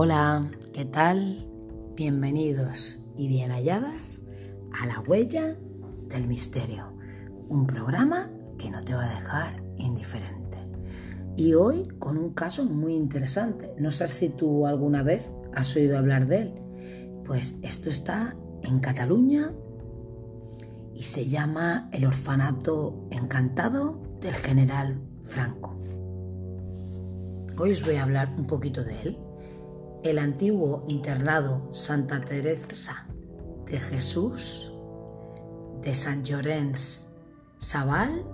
Hola, ¿qué tal? Bienvenidos y bien halladas a La Huella del Misterio, un programa que no te va a dejar indiferente. Y hoy con un caso muy interesante. No sé si tú alguna vez has oído hablar de él. Pues esto está en Cataluña y se llama El Orfanato Encantado del General Franco. Hoy os voy a hablar un poquito de él. El antiguo internado Santa Teresa de Jesús de San Llorenç Sabal,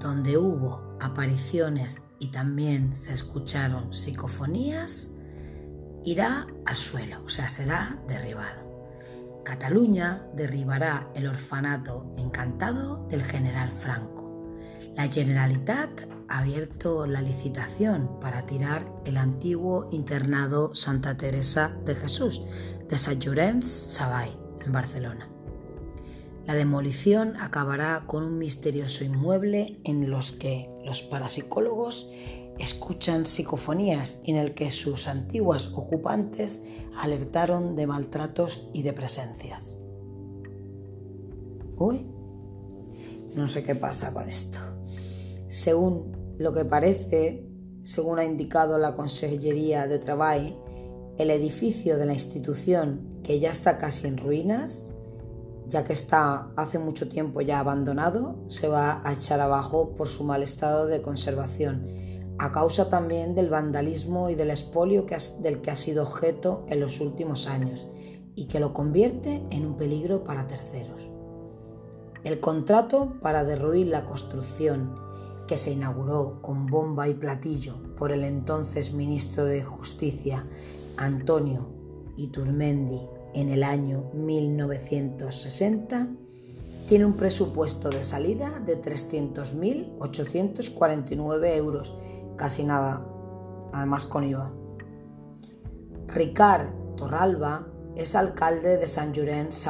donde hubo apariciones y también se escucharon psicofonías, irá al suelo, o sea, será derribado. Cataluña derribará el orfanato encantado del general Franco. La Generalitat ha abierto la licitación para tirar el antiguo internado Santa Teresa de Jesús de Sant Llorenç Savall, en Barcelona. La demolición acabará con un misterioso inmueble en los que los parapsicólogos escuchan psicofonías y en el que sus antiguas ocupantes alertaron de maltratos y de presencias. Uy, no sé qué pasa con esto. Según lo que parece, según ha indicado la Consellería de Trabajo, el edificio de la institución, que ya está casi en ruinas, ya que está hace mucho tiempo ya abandonado, se va a echar abajo por su mal estado de conservación, a causa también del vandalismo y del expolio del que ha sido objeto en los últimos años y que lo convierte en un peligro para terceros. El contrato para derruir la construcción que se inauguró con bomba y platillo por el entonces ministro de Justicia Antonio Iturmendi en el año 1960, tiene un presupuesto de salida de 300.849 euros, casi nada, además con IVA. Ricard Torralba es alcalde de San Llorenç.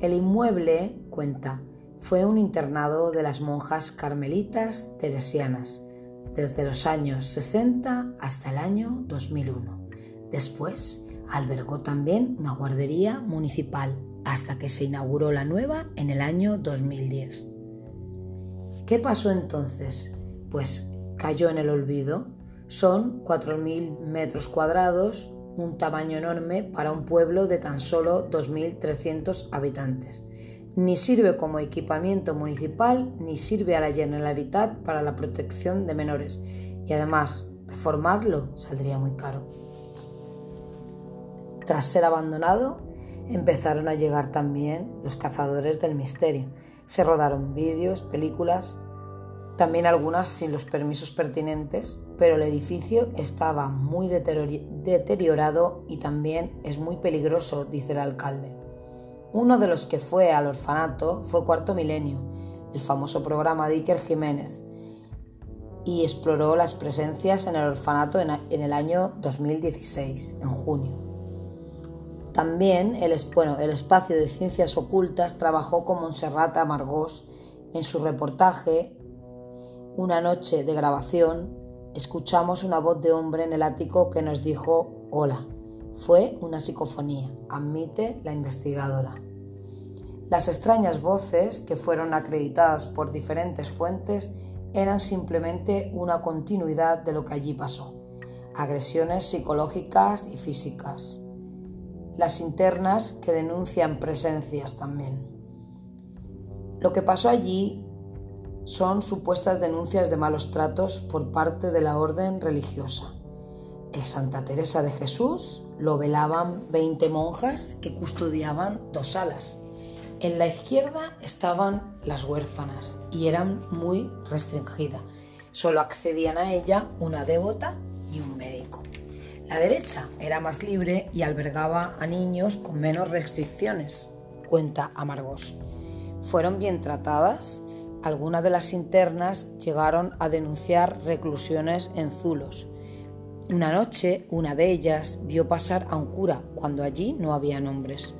El inmueble, cuenta, fue un internado de las monjas carmelitas teresianas desde los años 60 hasta el año 2001. Después albergó también una guardería municipal hasta que se inauguró la nueva en el año 2010. ¿Qué pasó entonces? Pues cayó en el olvido. Son 4.000 metros cuadrados, un tamaño enorme para un pueblo de tan solo 2.300 habitantes ni sirve como equipamiento municipal ni sirve a la Generalitat para la protección de menores y además reformarlo saldría muy caro. Tras ser abandonado, empezaron a llegar también los cazadores del misterio. Se rodaron vídeos, películas, también algunas sin los permisos pertinentes, pero el edificio estaba muy deteriorado y también es muy peligroso, dice el alcalde. Uno de los que fue al orfanato fue Cuarto Milenio, el famoso programa de Iker Jiménez, y exploró las presencias en el orfanato en, el año 2016, en junio. También el, el espacio de ciencias ocultas trabajó con Montserrat Amargós en su reportaje Una noche de grabación. Escuchamos una voz de hombre en el ático que nos dijo hola. Fue una psicofonía, admite la investigadora. Las extrañas voces, que fueron acreditadas por diferentes fuentes, eran simplemente una continuidad de lo que allí pasó. Agresiones psicológicas y físicas. Las internas que denuncian presencias también. Lo que pasó allí son supuestas denuncias de malos tratos por parte de la orden religiosa. El Santa Teresa de Jesús lo velaban 20 monjas que custodiaban dos salas en la izquierda estaban las huérfanas y eran muy restringidas. Solo accedían a ella una devota y un médico. La derecha era más libre y albergaba a niños con menos restricciones, cuenta Amargos. Fueron bien tratadas. Algunas de las internas llegaron a denunciar reclusiones en zulos. Una noche, una de ellas vio pasar a un cura cuando allí no había nombres.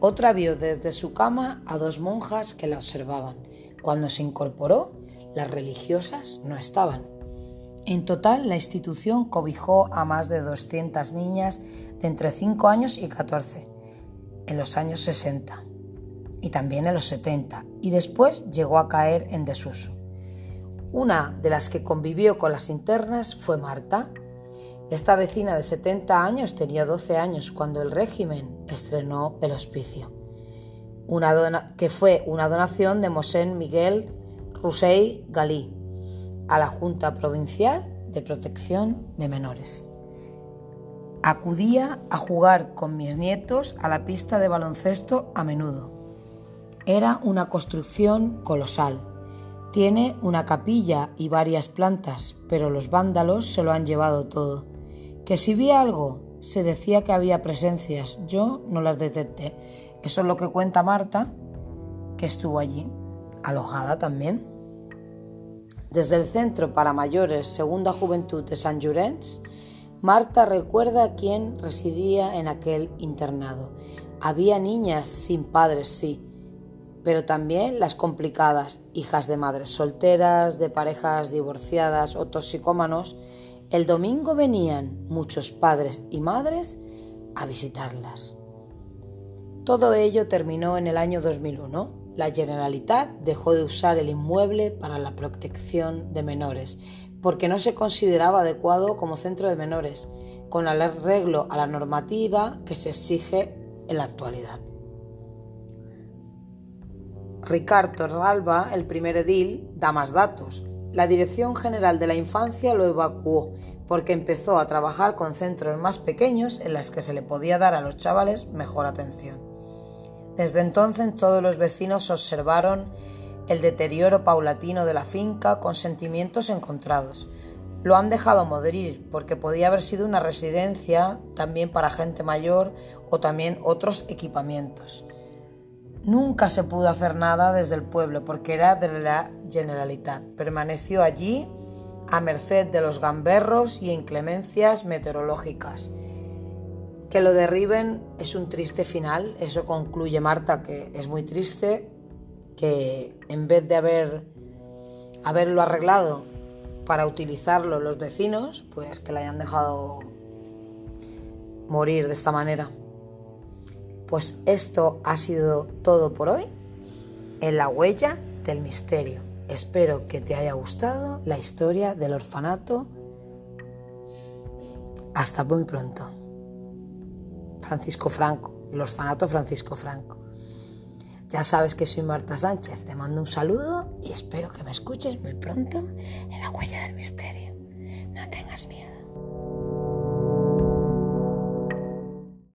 Otra vio desde su cama a dos monjas que la observaban. Cuando se incorporó, las religiosas no estaban. En total, la institución cobijó a más de 200 niñas de entre 5 años y 14 en los años 60 y también en los 70 y después llegó a caer en desuso. Una de las que convivió con las internas fue Marta. Esta vecina de 70 años tenía 12 años cuando el régimen estrenó el hospicio, una que fue una donación de Mosén Miguel Rousseil Galí, a la Junta Provincial de Protección de Menores. Acudía a jugar con mis nietos a la pista de baloncesto a menudo. Era una construcción colosal. Tiene una capilla y varias plantas, pero los vándalos se lo han llevado todo. Que si vi algo, se decía que había presencias. Yo no las detecté. Eso es lo que cuenta Marta, que estuvo allí, alojada también. Desde el Centro para Mayores Segunda Juventud de San Llorenç, Marta recuerda quién residía en aquel internado. Había niñas sin padres, sí, pero también las complicadas, hijas de madres solteras, de parejas divorciadas o toxicómanos. El domingo venían muchos padres y madres a visitarlas. Todo ello terminó en el año 2001 la Generalitat dejó de usar el inmueble para la protección de menores, porque no se consideraba adecuado como centro de menores, con arreglo a la normativa que se exige en la actualidad. Ricardo Ralba, el primer edil, da más datos. La Dirección General de la Infancia lo evacuó porque empezó a trabajar con centros más pequeños en los que se le podía dar a los chavales mejor atención. Desde entonces todos los vecinos observaron el deterioro paulatino de la finca con sentimientos encontrados. Lo han dejado morir porque podía haber sido una residencia también para gente mayor o también otros equipamientos. Nunca se pudo hacer nada desde el pueblo porque era de la Generalitat. Permaneció allí a merced de los gamberros y inclemencias meteorológicas. Que lo derriben es un triste final, eso concluye Marta, que es muy triste, que en vez de haber, haberlo arreglado para utilizarlo los vecinos, pues que la hayan dejado morir de esta manera. Pues esto ha sido todo por hoy en la huella del misterio. Espero que te haya gustado la historia del orfanato. Hasta muy pronto. Francisco Franco, el orfanato Francisco Franco. Ya sabes que soy Marta Sánchez, te mando un saludo y espero que me escuches muy pronto en la huella del misterio. No tengas miedo.